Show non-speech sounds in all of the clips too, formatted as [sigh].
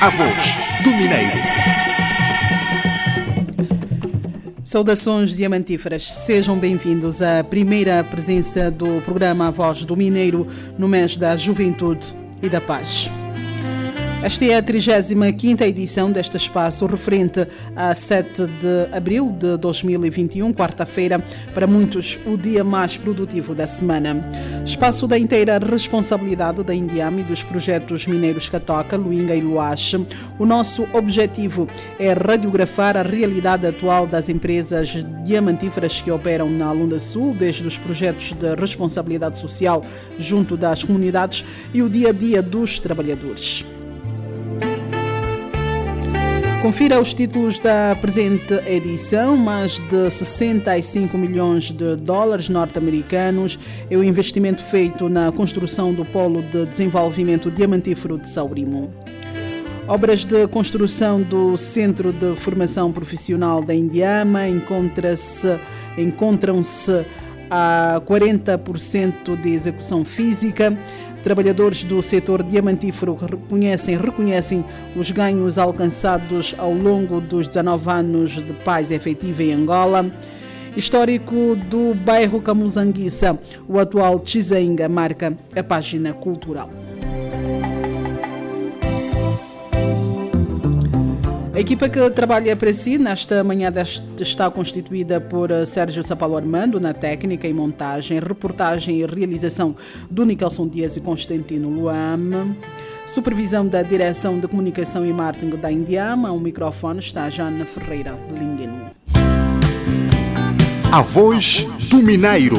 A voz do Mineiro. Saudações diamantíferas, sejam bem-vindos à primeira presença do programa A Voz do Mineiro no mês da Juventude e da Paz. Esta é a 35 edição deste espaço, referente a 7 de abril de 2021, quarta-feira, para muitos o dia mais produtivo da semana. Espaço da inteira responsabilidade da Indiama e dos projetos mineiros Catoca, Luinga e Luache. O nosso objetivo é radiografar a realidade atual das empresas diamantíferas que operam na Lunda Sul, desde os projetos de responsabilidade social junto das comunidades e o dia a dia dos trabalhadores. Confira os títulos da presente edição. Mais de 65 milhões de dólares norte-americanos é o investimento feito na construção do Polo de Desenvolvimento Diamantífero de Saurimo. Obras de construção do Centro de Formação Profissional da Indiama encontram-se a 40% de execução física. Trabalhadores do setor diamantífero reconhecem, reconhecem os ganhos alcançados ao longo dos 19 anos de paz efetiva em Angola. Histórico do bairro Camusanguissa, o atual Chizenga marca a página cultural. A equipa que trabalha para si nesta manhã está constituída por eh, Sérgio Sapalo Armando na técnica e montagem, reportagem e realização do Nicholson Dias e Constantino Luam. Supervisão da Direção de Comunicação e Marketing da Indiama. O microfone está Jana Ferreira Lingen. A voz do Mineiro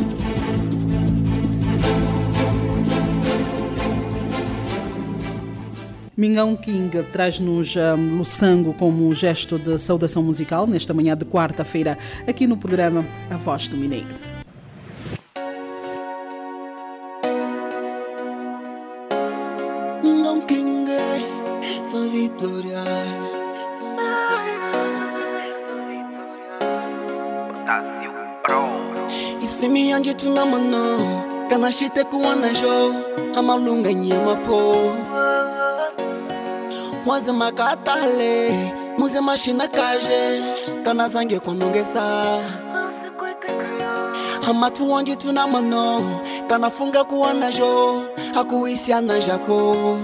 Mingão King traz-nos um, Luçango como um gesto de saudação musical nesta manhã de quarta-feira, aqui no programa A Voz do Mineiro. Isimi anje tunamano kana shite kuona jo amalunga nyema po mwazima katale muzima shina kaje kana zange kunongesa amatu onde tuna mano kana funga kuona jo akuisiana jako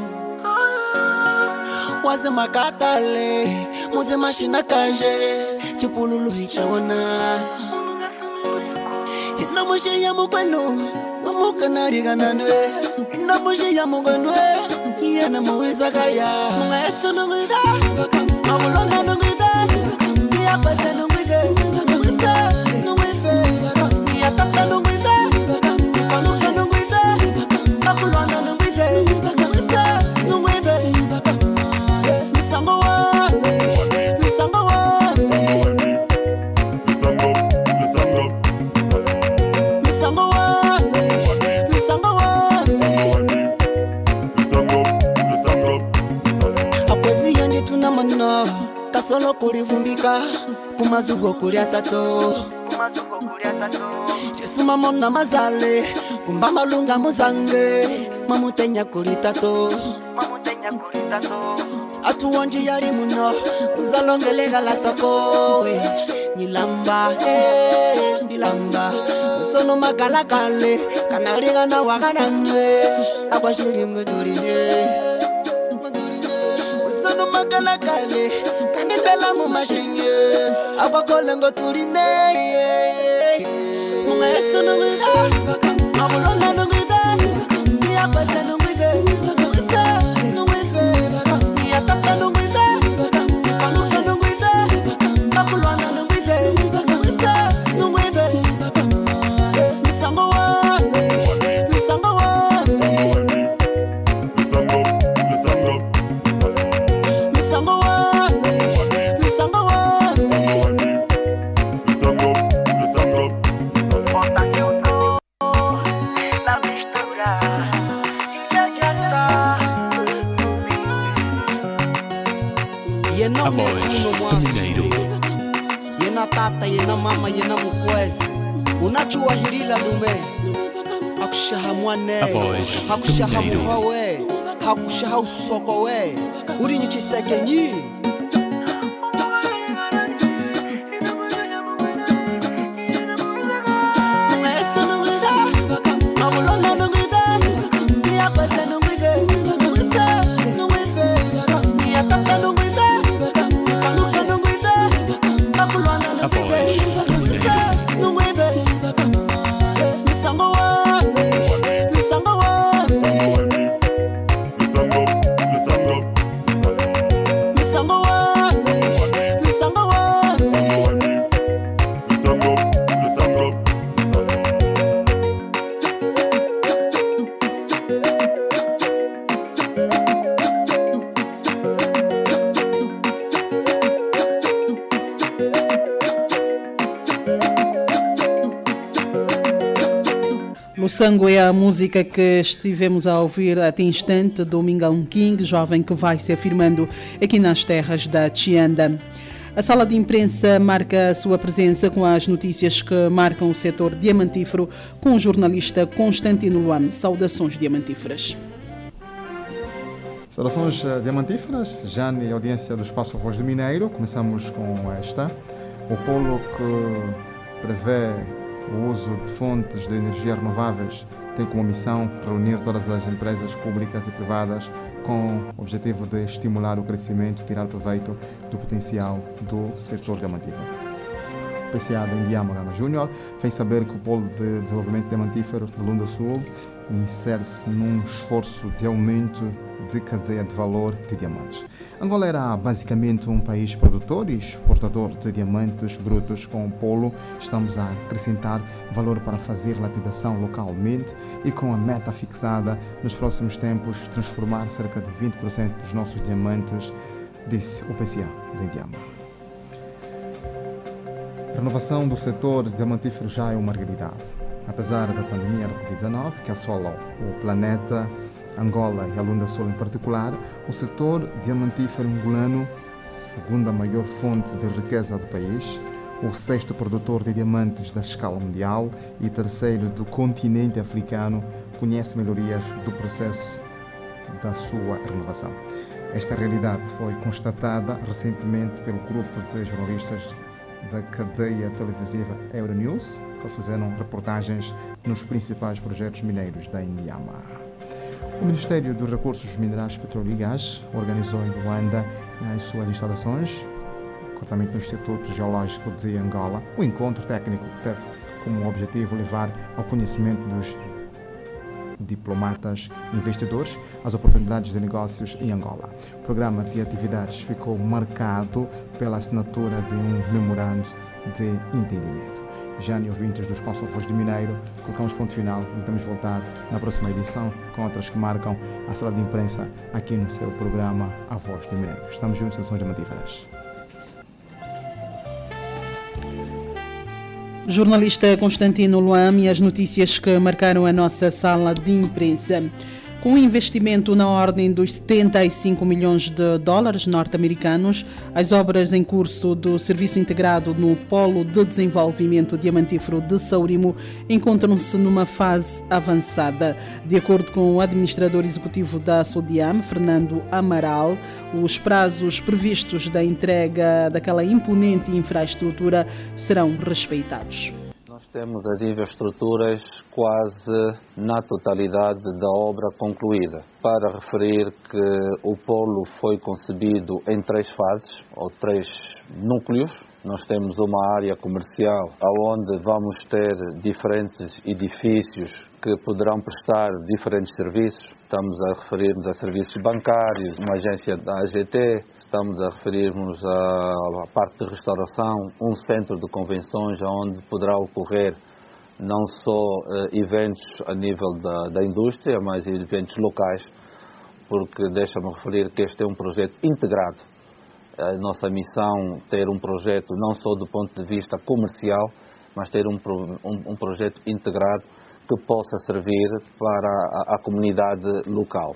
wazima katale muzima shina kaje chipululu hichaona inamushiya mukwenu mumukanaligananwe inamushiya mukwenu Yana mo is a guy, yeah. My son kumazugo kulya tato cisumamo na mazale kumba malunga muzange. Mamutenya kuli tato atuwonji yali muno muzalongelega lasakowe nilamba eh, ndilamba. Musono magalagale kanaligana wagananwe akwashilimwe tuliye musono magalagale kanindela mu akokolengo tuline munga yesu nungi abulonga ah. nungi Yena voice, Dominator. Yena tata, yena mama, yena mukwezi. Unachua hilila lume. Hakushaha mwane, hakushaha muhawe, hakushaha usoko we. Uri nyichiseke nyii. Losango é a música que estivemos a ouvir até instante do Mingão King, jovem que vai se afirmando aqui nas terras da Chianda. A sala de imprensa marca a sua presença com as notícias que marcam o setor diamantífero com o jornalista Constantino Luam. Saudações diamantíferas. Saudações eh, diamantíferas, Jane e audiência do Espaço Voz do Mineiro. Começamos com esta. O polo que prevê o uso de fontes de energia renováveis tem como missão reunir todas as empresas públicas e privadas com o objetivo de estimular o crescimento e tirar proveito do potencial do setor diamantífero. O PCA da Indiama Júnior fez saber que o Polo de Desenvolvimento Diamantífero do Lunda Sul insere-se num esforço de aumento de cadeia de valor de diamantes. Angola era basicamente um país produtor e exportador de diamantes brutos. Com o Polo, estamos a acrescentar valor para fazer lapidação localmente e com a meta fixada nos próximos tempos transformar cerca de 20% dos nossos diamantes, disse o PCA Indiama. A renovação do setor diamantífero já é uma realidade. Apesar da pandemia da Covid-19 que assola o planeta, Angola e a Lunda Sul em particular, o setor diamantífero angolano, segunda maior fonte de riqueza do país, o sexto produtor de diamantes da escala mundial e terceiro do continente africano, conhece melhorias do processo da sua renovação. Esta realidade foi constatada recentemente pelo grupo de jornalistas da cadeia televisiva Euronews, que fizeram reportagens nos principais projetos mineiros da Indiama. O Ministério dos Recursos Minerais, Petróleo e Gás organizou em Luanda, nas suas instalações, corretamente no Instituto Geológico de Angola, o encontro técnico que teve como objetivo levar ao conhecimento dos diplomatas investidores as oportunidades de negócios em Angola. O programa de atividades ficou marcado pela assinatura de um memorando de entendimento. Jane ouvintes do Espaço Voz de Mineiro, colocamos ponto final tentamos voltar na próxima edição com outras que marcam a sala de imprensa aqui no seu programa A Voz de Mineiro. Estamos juntos, sessões diamantíferas. Jornalista Constantino Luam e as notícias que marcaram a nossa sala de imprensa. Com um investimento na ordem dos 75 milhões de dólares norte-americanos, as obras em curso do Serviço Integrado no Polo de Desenvolvimento Diamantífero de Saurimo encontram-se numa fase avançada. De acordo com o administrador executivo da Sodiam, Fernando Amaral, os prazos previstos da entrega daquela imponente infraestrutura serão respeitados. Nós temos as infraestruturas quase na totalidade da obra concluída. Para referir que o polo foi concebido em três fases, ou três núcleos. Nós temos uma área comercial onde vamos ter diferentes edifícios que poderão prestar diferentes serviços. Estamos a referir-nos a serviços bancários, uma agência da AGT, estamos a referir-nos à parte de restauração, um centro de convenções onde poderá ocorrer não só eh, eventos a nível da, da indústria, mas eventos locais, porque deixa-me referir que este é um projeto integrado. A nossa missão ter um projeto não só do ponto de vista comercial, mas ter um, um, um projeto integrado que possa servir para a, a comunidade local.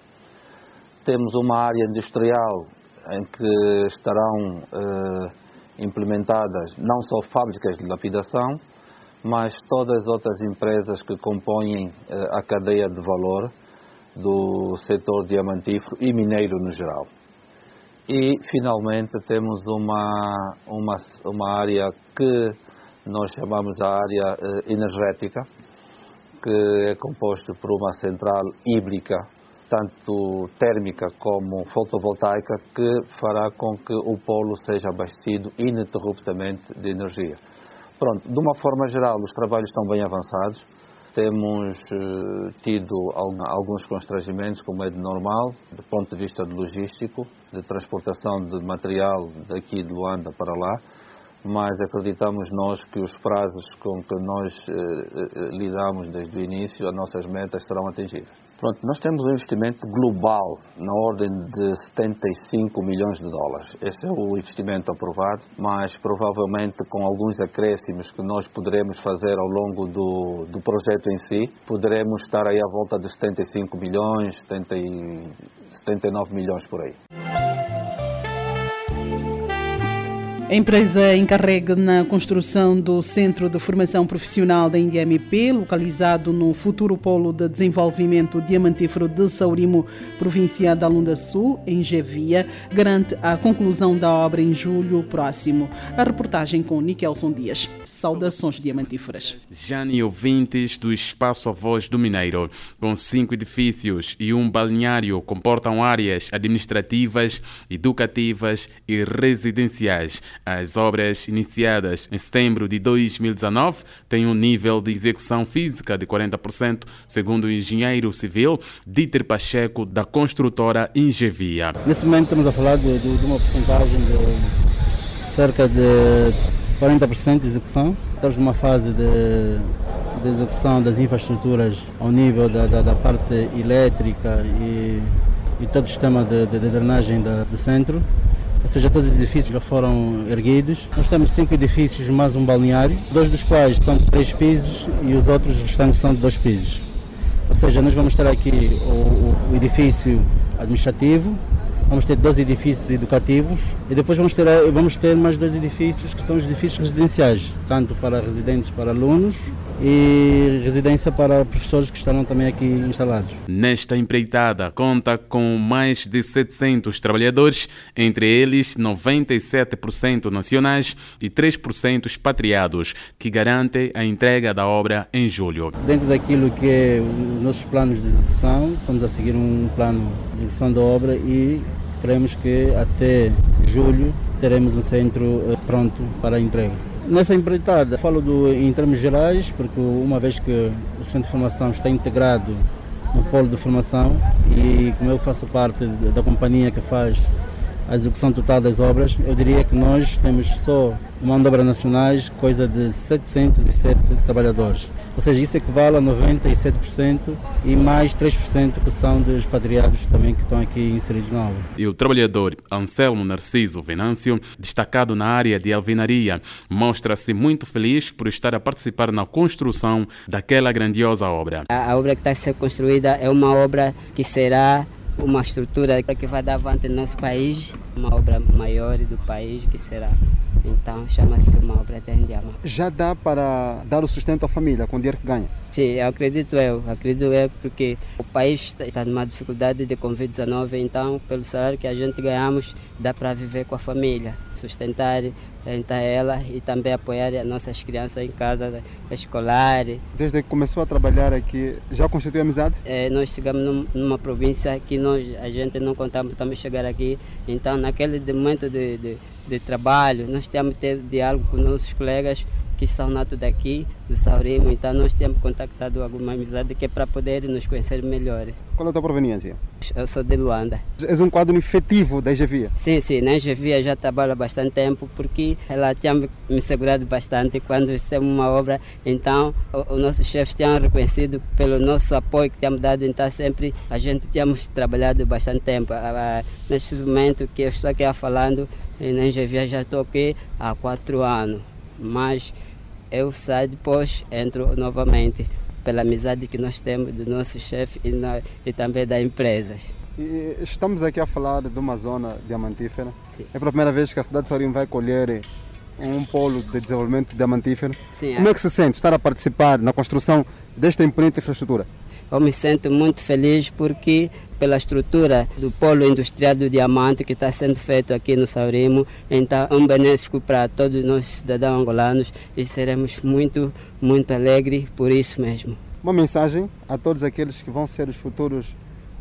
Temos uma área industrial em que estarão eh, implementadas não só fábricas de lapidação, mas todas as outras empresas que compõem eh, a cadeia de valor do setor diamantífero e mineiro no geral. E, finalmente, temos uma, uma, uma área que nós chamamos a área eh, energética, que é composta por uma central híbrica, tanto térmica como fotovoltaica, que fará com que o polo seja abastecido ininterruptamente de energia. Pronto, de uma forma geral, os trabalhos estão bem avançados. Temos uh, tido alguns constrangimentos, como é de normal, do ponto de vista logístico, de transportação de material daqui de Luanda para lá, mas acreditamos nós que os prazos com que nós uh, uh, lidamos desde o início, as nossas metas serão atingidas. Pronto, nós temos um investimento global na ordem de 75 milhões de dólares. Esse é o investimento aprovado, mas provavelmente com alguns acréscimos que nós poderemos fazer ao longo do, do projeto em si, poderemos estar aí à volta de 75 milhões, 70, 79 milhões por aí. A empresa encarregue na construção do Centro de Formação Profissional da INDMP, localizado no futuro Polo de Desenvolvimento Diamantífero de Saurimo, província da Lunda Sul, em Gevia, garante a conclusão da obra em julho próximo. A reportagem com Nikelson Dias. Saudações diamantíferas. Jane ouvintes do Espaço A Voz do Mineiro, com cinco edifícios e um balneário, comportam áreas administrativas, educativas e residenciais as obras iniciadas em setembro de 2019 têm um nível de execução física de 40%, segundo o engenheiro civil Dieter Pacheco, da construtora Ingevia. Nesse momento estamos a falar de, de, de uma porcentagem de cerca de 40% de execução. Estamos numa fase de, de execução das infraestruturas ao nível da, da, da parte elétrica e, e, todo o sistema de, de drenagem da, do centro ou seja, todos os edifícios já foram erguidos. Nós temos cinco edifícios mais um balneário, dois dos quais são de três pisos e os outros restantes são de dois pisos. Ou seja, nós vamos ter aqui o, o edifício administrativo, vamos ter dois edifícios educativos e depois vamos ter, vamos ter mais dois edifícios que são os edifícios residenciais, tanto para residentes, para alunos e residência para professores que estarão também aqui instalados. Nesta empreitada conta com mais de 700 trabalhadores, entre eles 97% nacionais e 3% expatriados, que garantem a entrega da obra em julho. Dentro daquilo que é os nossos planos de execução, estamos a seguir um plano de execução da obra e Queremos que até julho teremos um centro eh, pronto para a entrega. Nessa empreitada, falo do, em termos gerais, porque uma vez que o centro de formação está integrado no polo de formação e como eu faço parte da companhia que faz a execução total das obras, eu diria que nós temos só mão de obra nacionais coisa de 707 trabalhadores. Ou seja, isso equivale a 97% e mais 3% que são dos expatriados também que estão aqui inseridos na obra. E o trabalhador Anselmo Narciso Venâncio, destacado na área de alvenaria, mostra-se muito feliz por estar a participar na construção daquela grandiosa obra. A, a obra que está a ser construída é uma obra que será uma estrutura que vai dar avante no nosso país, uma obra maior do país que será então chama-se uma obra de Indiama. Já dá para dar o sustento à família com o dinheiro que ganha? Sim, acredito eu, acredito eu, porque o país está numa dificuldade de Covid-19, então pelo salário que a gente ganhamos dá para viver com a família, sustentar então ela e também apoiar as nossas crianças em casa escolar. Desde que começou a trabalhar aqui, já constituiu amizade? É, nós chegamos num, numa província que nós, a gente não contamos também chegar aqui, então naquele momento de, de, de trabalho, nós temos que ter diálogo com nossos colegas que são natos daqui, do Saurimo, então nós temos contactado alguma amizade que é para poder nos conhecer melhor. Qual é a tua proveniência? Eu sou de Luanda. És um quadro efetivo da Egevia? Sim, sim, na Egevia já trabalho há bastante tempo porque ela tinha me segurado bastante quando temos uma obra, então os nossos chefes tinham reconhecido pelo nosso apoio que temos dado, então sempre a gente tínhamos trabalhado bastante tempo. Neste momento que eu estou aqui falando, na Engevia já estou aqui há quatro anos, mas eu saio depois, entro novamente. pela amizade que nós temos do nosso chefe e, e também das empresas. E estamos aqui a falar de uma zona diamantífera. Sim. É pela primeira vez que a cidade de Saurim vai colher um polo de desenvolvimento diamantífero. Sim, Como é que se sente estar a participar na construção desta imponente infraestrutura? Eu me sinto muito feliz porque pela estrutura do polo industrial do diamante que está sendo feito aqui no Saurimo, então é um benéfico para todos nós cidadãos angolanos e seremos muito, muito alegres por isso mesmo. Uma mensagem a todos aqueles que vão ser os futuros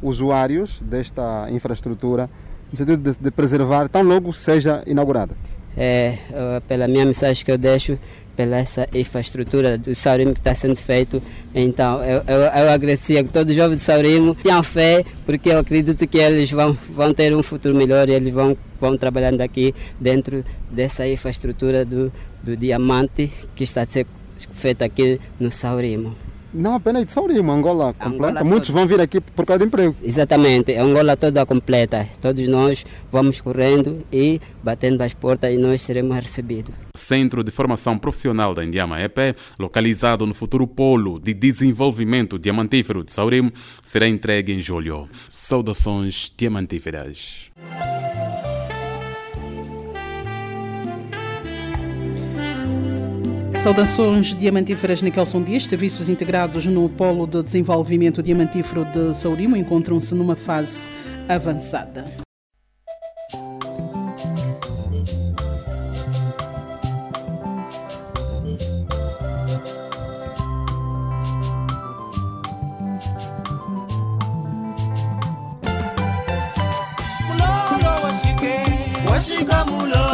usuários desta infraestrutura, no sentido de, de preservar, tão logo seja inaugurada. É, eh, pela minha mensagem que eu deixo, pela essa infraestrutura do Saurimo que está sendo feito. Então, eu, eu, eu agradecia que todos os jovens do Saurimo tenham fé, porque eu acredito que eles vão, vão ter um futuro melhor e eles vão, vão trabalhando aqui dentro dessa infraestrutura do, do diamante que está a ser feita aqui no Saurimo. Não apenas de Saurimo, Angola completa. Angola Muitos toda. vão vir aqui por causa de emprego. Exatamente, é Angola toda completa. Todos nós vamos correndo e batendo as portas e nós seremos recebidos. Centro de Formação Profissional da Indiama EP, localizado no futuro polo de desenvolvimento diamantífero de Saurimo, será entregue em julho. Saudações diamantíferas. Saudações diamantíferas Nikelson Dias, serviços integrados no Polo de Desenvolvimento Diamantífero de Saurimo encontram-se numa fase avançada. Washika mulolo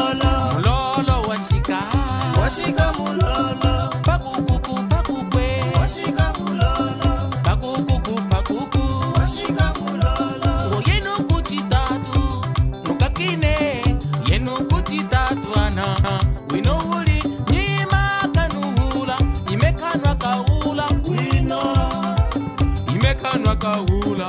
kanwa ka hula.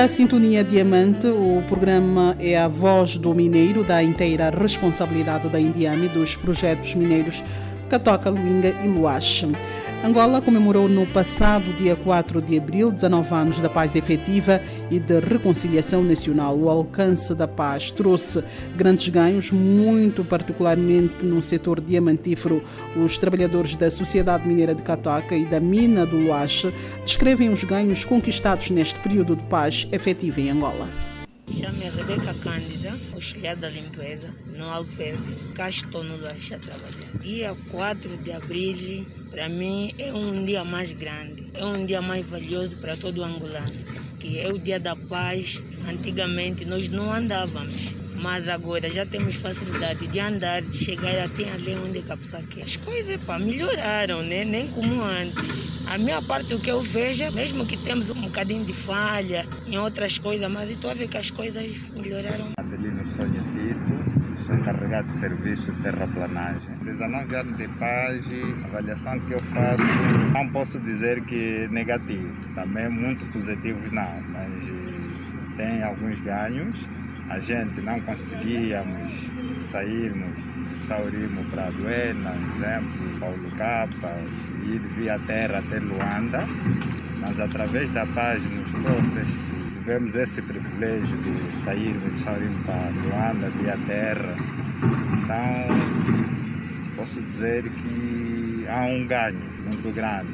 A Sintonia Diamante. O programa é a voz do mineiro, da inteira responsabilidade da Indiame dos projetos mineiros Catoca, Luinga e Luache. Angola comemorou no passado dia 4 de abril 19 anos da paz efetiva e de reconciliação nacional. O alcance da paz trouxe grandes ganhos, muito particularmente no setor diamantífero. Os trabalhadores da Sociedade Mineira de Catoca e da Mina do Luache descrevem os ganhos conquistados neste período de paz efetiva em Angola. Chame Rebeca Cândida, auxiliar da limpeza, no Alperde. Cá estou no Laxa trabalhando. Dia 4 de abril, para mim, é um dia mais grande. É um dia mais valioso para todo angolano. Que é o dia da paz. Antigamente nós não andávamos. Mas agora já temos facilidade de andar, de chegar até ali onde quer. As coisas pá, melhoraram, né? nem como antes. A minha parte, o que eu vejo, é mesmo que temos um bocadinho de falha em outras coisas, mas estou a ver que as coisas melhoraram. Adelino Sonho Tito, sou encarregado de serviço de terraplanagem. 19 anos de paz, avaliação que eu faço, não posso dizer que negativo, também muito positivo não, mas tem alguns ganhos. A gente não conseguíamos sairmos de Saurimo para Luena, um exemplo, Paulo Capa, ir via terra até Luanda, mas através da paz nos trouxe este, tivemos esse privilégio de sairmos de Saurimo para Luanda via terra. Então, posso dizer que há um ganho muito grande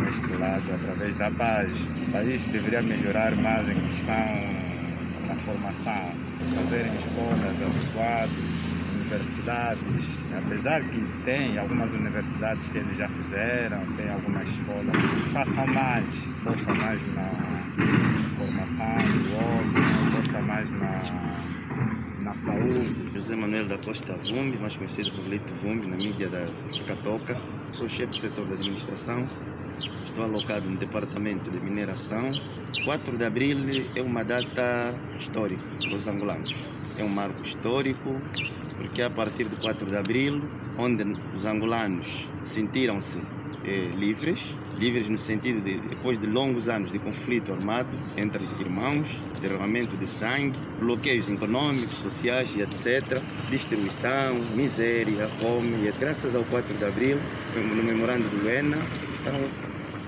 neste lado através da paz. O país deveria melhorar mais em questão da formação, fazerem escolas adequadas, universidades, apesar que tem algumas universidades que eles já fizeram, tem algumas escolas, façam mais, postam mais na formação do homem, postam mais na, na saúde. José Manuel da Costa Vumbi, mais conhecido por Lito Vumbi, na mídia da Catoca. Sou chefe do setor da administração, estou alocado no departamento de mineração. 4 de abril é uma data histórica para os angolanos. É um marco histórico porque a partir do 4 de abril, onde os angolanos sentiram-se eh, livres, livres no sentido de depois de longos anos de conflito armado entre irmãos, derramamento de sangue, bloqueios econômicos, sociais e etc, destruição, miséria, fome, e graças ao 4 de abril, no memorando de Luena, então,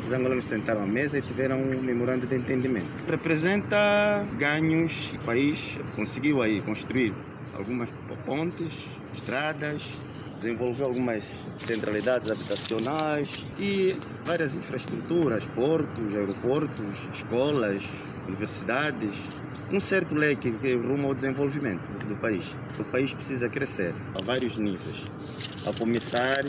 os angolanos sentaram à mesa e tiveram um memorando de entendimento. Representa ganhos, o país conseguiu aí construir algumas pontes, estradas, desenvolveu algumas centralidades habitacionais e várias infraestruturas, portos, aeroportos, escolas, universidades, um certo leque que rumo ao desenvolvimento do país. O país precisa crescer a vários níveis, a começar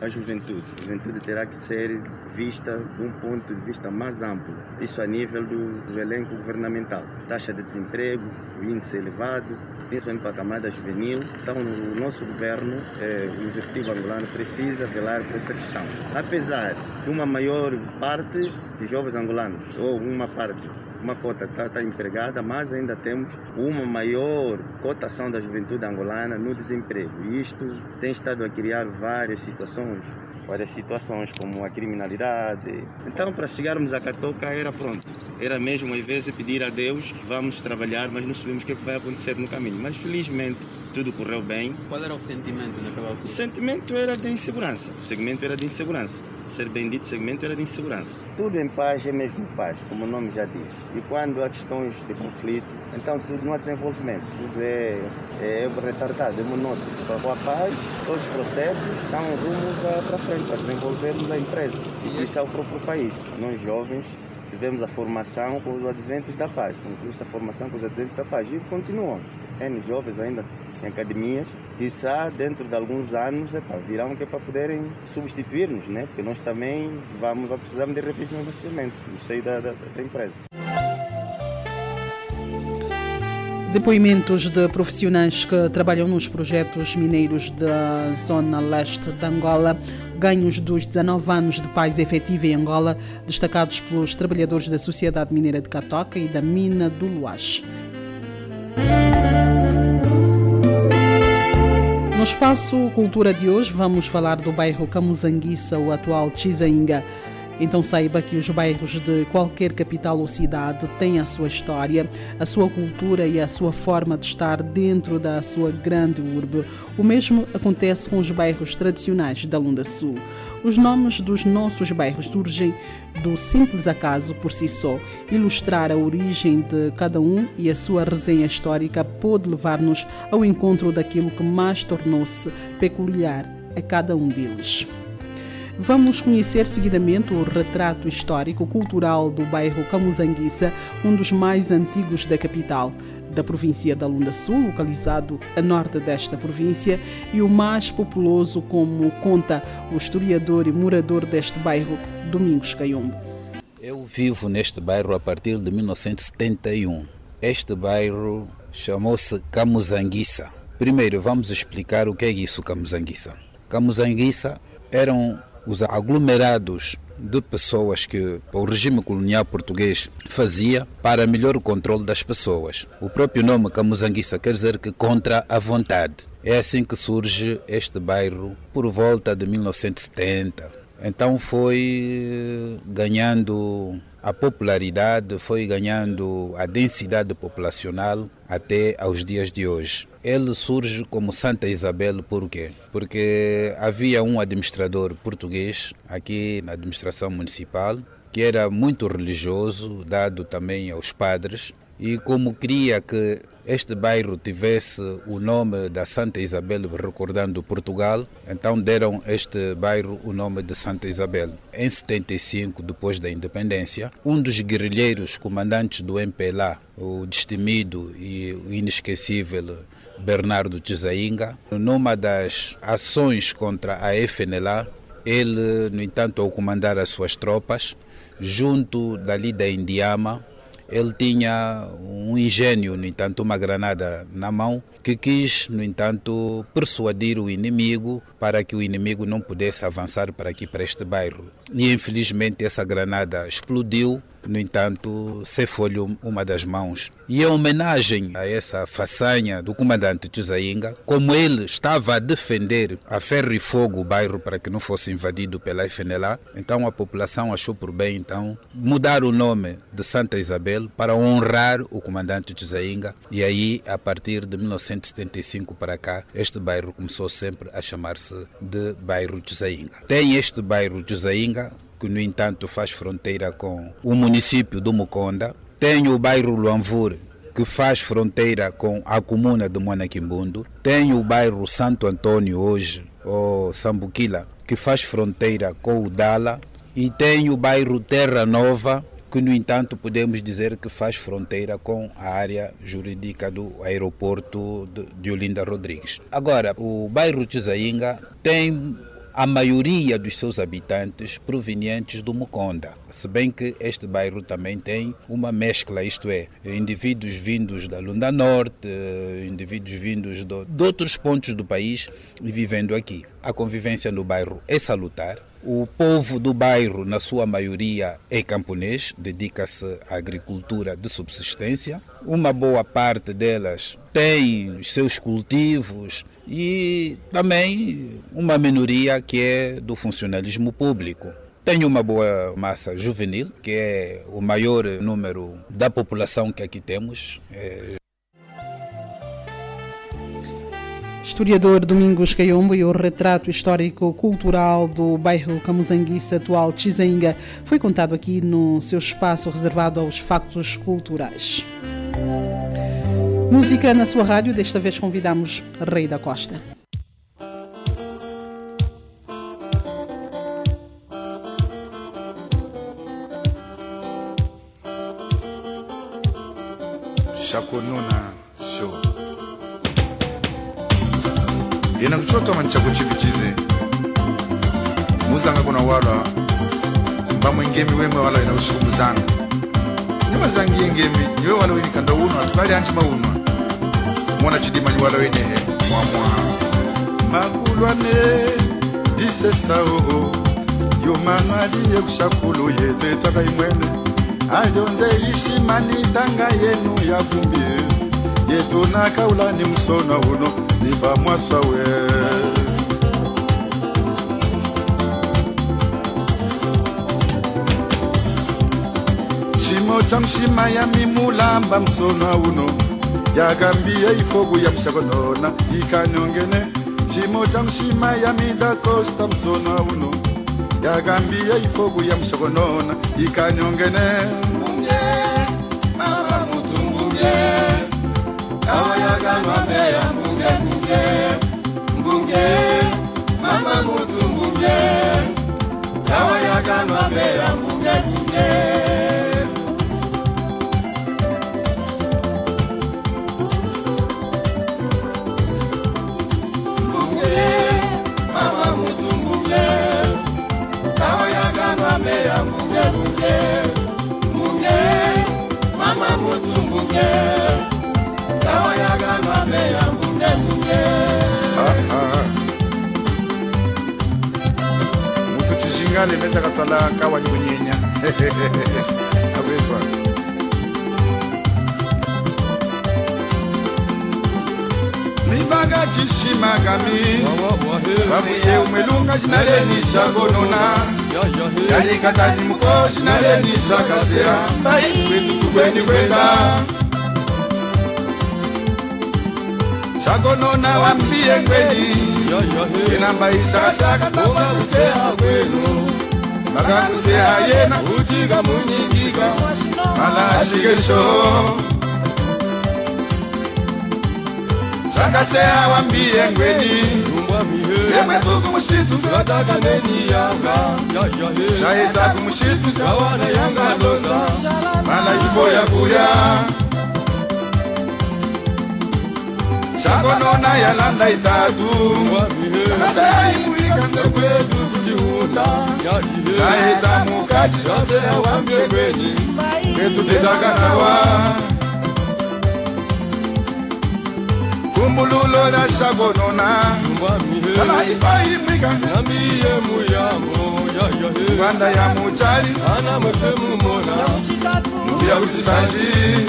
a juventude. A juventude terá que ser vista de um ponto de vista mais amplo, isso a nível do, do elenco governamental. Taxa de desemprego, o índice elevado, principalmente para a camada juvenil. Então, o nosso governo, eh, o executivo angolano, precisa velar por essa questão. Apesar de uma maior parte de jovens angolanos, ou uma parte uma cota está tá empregada, mas ainda temos uma maior cotação da juventude angolana no desemprego. E isto tem estado a criar várias situações, várias situações como a criminalidade. Então, para chegarmos a Catoca era pronto. Era mesmo às vezes pedir a Deus que vamos trabalhar, mas não sabemos o que vai acontecer no caminho. Mas felizmente tudo correu bem. Qual era o sentimento naquela altura? O sentimento era de insegurança. O segmento era de insegurança. Ser bem dito, o segmento era de insegurança. Tudo em paz é mesmo paz, como o nome já diz. E quando há questões de conflito, então tudo não há desenvolvimento. Tudo é, é retardado, é monótono. Com a paz, todos os processos estão rumo para frente, para desenvolvermos a empresa. E isso é o próprio país. Nós jovens tivemos a formação com os adventos da paz. Concluímos a formação com os adventos da paz. E continuam. N jovens ainda em academias, quizá dentro de alguns anos epa, virão que é para poderem substituir-nos, né? porque nós também vamos precisar de revestimento no seio da, da, da empresa. Depoimentos de profissionais que trabalham nos projetos mineiros da zona leste de Angola, ganhos dos 19 anos de paz efetiva em Angola, destacados pelos trabalhadores da Sociedade Mineira de Catoca e da Mina do Luás. No espaço Cultura de hoje, vamos falar do bairro Camusanguissa, o atual Chizainga. Então saiba que os bairros de qualquer capital ou cidade têm a sua história, a sua cultura e a sua forma de estar dentro da sua grande urbe. O mesmo acontece com os bairros tradicionais da Lunda Sul. Os nomes dos nossos bairros surgem do simples acaso por si só. Ilustrar a origem de cada um e a sua resenha histórica pode levar-nos ao encontro daquilo que mais tornou-se peculiar a cada um deles. Vamos conhecer seguidamente o retrato histórico cultural do bairro Camusanguissa, um dos mais antigos da capital da província da Lunda Sul, localizado a norte desta província, e o mais populoso, como conta o historiador e morador deste bairro, Domingos Caiombo. Eu vivo neste bairro a partir de 1971. este bairro chamou-se Camuzanguissa. Primeiro, vamos explicar o que é isso, Camuzanguissa. Camuzanguissa eram os aglomerados de pessoas que o regime colonial português fazia para melhor controle das pessoas. O próprio nome Camuzanguissa quer dizer que contra a vontade. É assim que surge este bairro por volta de 1970. Então foi ganhando a popularidade, foi ganhando a densidade populacional até aos dias de hoje. Ele surge como Santa Isabel por quê? Porque havia um administrador português aqui na administração municipal que era muito religioso, dado também aos padres, e como queria que este bairro tivesse o nome da Santa Isabel, recordando Portugal, então deram este bairro o nome de Santa Isabel. Em 75, depois da independência, um dos guerrilheiros comandantes do MPLA, o destemido e inesquecível Bernardo Tizainga, numa das ações contra a FNLA, ele, no entanto, ao comandar as suas tropas, junto dali da Indiama, ele tinha um engenho, no entanto, uma granada na mão, que quis, no entanto, persuadir o inimigo para que o inimigo não pudesse avançar para aqui, para este bairro. E infelizmente essa granada explodiu, no entanto, cefou-lhe uma das mãos. E em homenagem a essa façanha do comandante Tizainga, como ele estava a defender a ferro e fogo o bairro para que não fosse invadido pela FNLA, então a população achou por bem então mudar o nome de Santa Isabel para honrar o comandante Tizainga. E aí, a partir de 1975 para cá, este bairro começou sempre a chamar-se de bairro Tizainga. Tem este bairro Tizainga que no entanto faz fronteira com o município do Muconda. Tem o bairro Luanvur, que faz fronteira com a comuna de Monaquimbundo. Tem o bairro Santo Antônio hoje, ou Sambuquila, que faz fronteira com o Dala. E tem o bairro Terra Nova, que no entanto podemos dizer que faz fronteira com a área jurídica do aeroporto de Olinda Rodrigues. Agora, o bairro Tizainga tem a maioria dos seus habitantes provenientes do Muconda, se bem que este bairro também tem uma mescla, isto é, indivíduos vindos da Lunda Norte, indivíduos vindos de outros pontos do país e vivendo aqui. A convivência no bairro é salutar, o povo do bairro, na sua maioria, é camponês, dedica-se à agricultura de subsistência. Uma boa parte delas tem os seus cultivos e também uma minoria que é do funcionalismo público. Tem uma boa massa juvenil, que é o maior número da população que aqui temos. É Historiador Domingos Caiombo e o retrato histórico-cultural do bairro Camuzanguiça, atual Chizainga, foi contado aqui no seu espaço reservado aos factos culturais. Música na sua rádio, desta vez convidamos Rei da Costa. Shakununa Show. ina kuchota manchaku chivichize muzanga kuna wala mbamwe ngemi wemwe wala ina ushukumu zanga nyuma zangiye ngemi niwe wala weni kanda unwa tukali anji maunwa mwana chidimanyi wala wenehe mwamwa makulwane disesao yo mano aliye kushakulu yetu etwaka imwene. Alionze ishimani tanga yenu ya vumbi yetu nakaulani musona uno niva mwasawe chimo cha mshima ya mimulamba musona uno. yagambia ifogu ya mshagonona ikanongene shimo cha mshima ya mida kosta msona uno. Yagambia ifogu ya mshagonona ikanongene munge mama mutunguge. Awa yaganwameya munge munge mbunge mama mutunguge. Awa yaganwameya munge jaaka tsala ka wa lebonyenya a [laughs] boetswana mibaga cishimagami babuye umwelunga cinalenisha gonona yalikatani muko cinalenisha kasera. Baikwetu tukweni kwenda. Chagonona wambiye ngweni kinambaisasaka babakusea kwenu vakakuseha yena utika munyingika malashike shoo zvakaseha wambiye ngweni yemwe tuku mushitu ndataka neni yanga. Shaita kumushitu ndawana yanga doza mana ivo yakulya shakonona yalanda itatu akaseha imuika ndekwetu saita mukati yose yawambekweni ketuti takanawa kumbululo na shagonona. Alaifaimbika namiye muyamo ngwanda ya mucali ana mwefemumona mbiya kuti sanji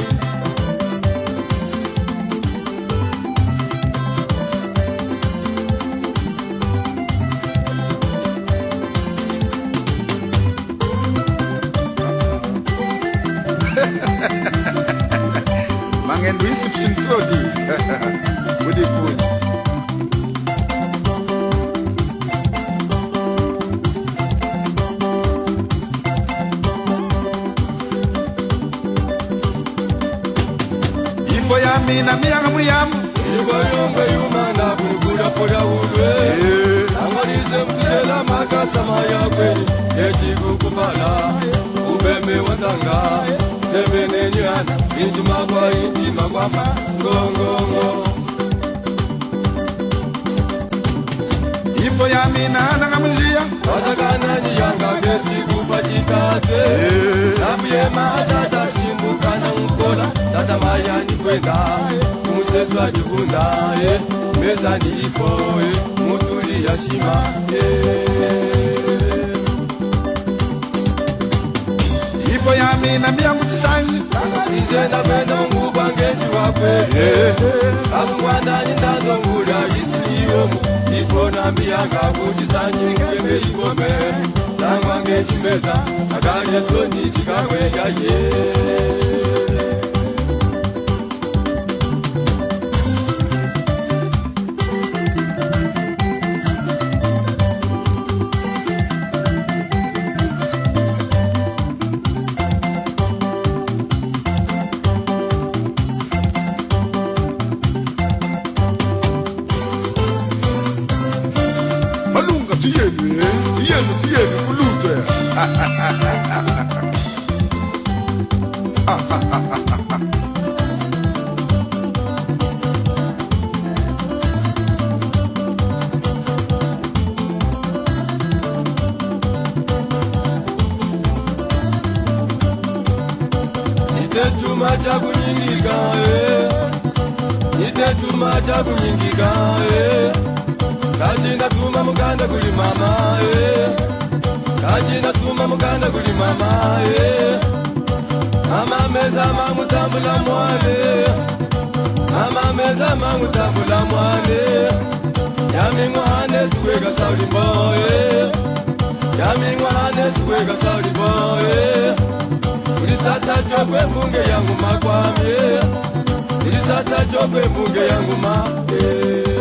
intumakwa intima kwama ngongongo ipo ya mina nakamuzhiya watakanani yanga vezikupa citate eh. namuyema tata simbukana nkukola tata mayani kwenda kumusesu ajivunda eh. mezani ipo mutuli ya shima eh. inambia kutisani izenda kwenongu bwangenzi wakwe akungwanani ndazongula isiyomu ifonambiyaka kutisanyi kwembe ikome nangwangechimeza akali esoni zikaweyaye guli mama eh. kajina tuma muganda guli mama eh. mama meza mamutambula mwane mama meza mamutambula mwane yamingwahanesi kwega sauli boye eh. yamingwahanesi kwega sauli boye ulisatacwa kwembunge yangu makwamye ulisatacwa kwembunge yangu mae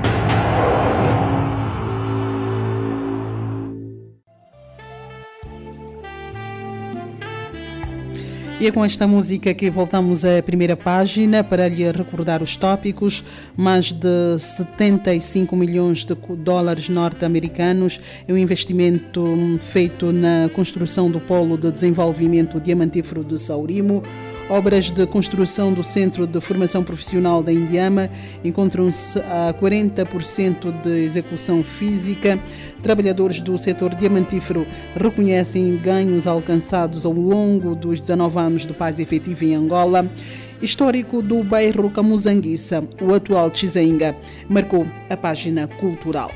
E é com esta música que voltamos à primeira página para lhe recordar os tópicos. Mais de 75 milhões de dólares norte-americanos é um investimento feito na construção do Polo de Desenvolvimento Diamantífero de Saurimo. Obras de construção do Centro de Formação Profissional da Indiama encontram-se a 40% de execução física. Trabalhadores do setor diamantífero reconhecem ganhos alcançados ao longo dos 19 anos de paz efetiva em Angola. Histórico do bairro Camuzanguissa, o atual Chizainga, marcou a página cultural.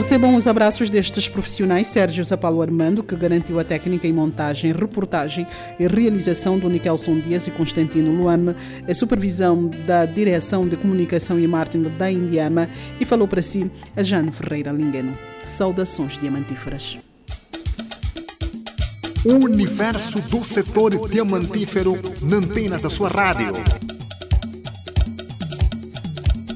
Recebam os abraços destes profissionais Sérgio Zapalo Armando, que garantiu a técnica em montagem, reportagem e realização do Nikelson Dias e Constantino Luame, a supervisão da Direção de Comunicação e Marketing da Indiama e falou para si a Jane Ferreira Lingueno. Saudações diamantíferas. O universo do setor diamantífero na antena da sua rádio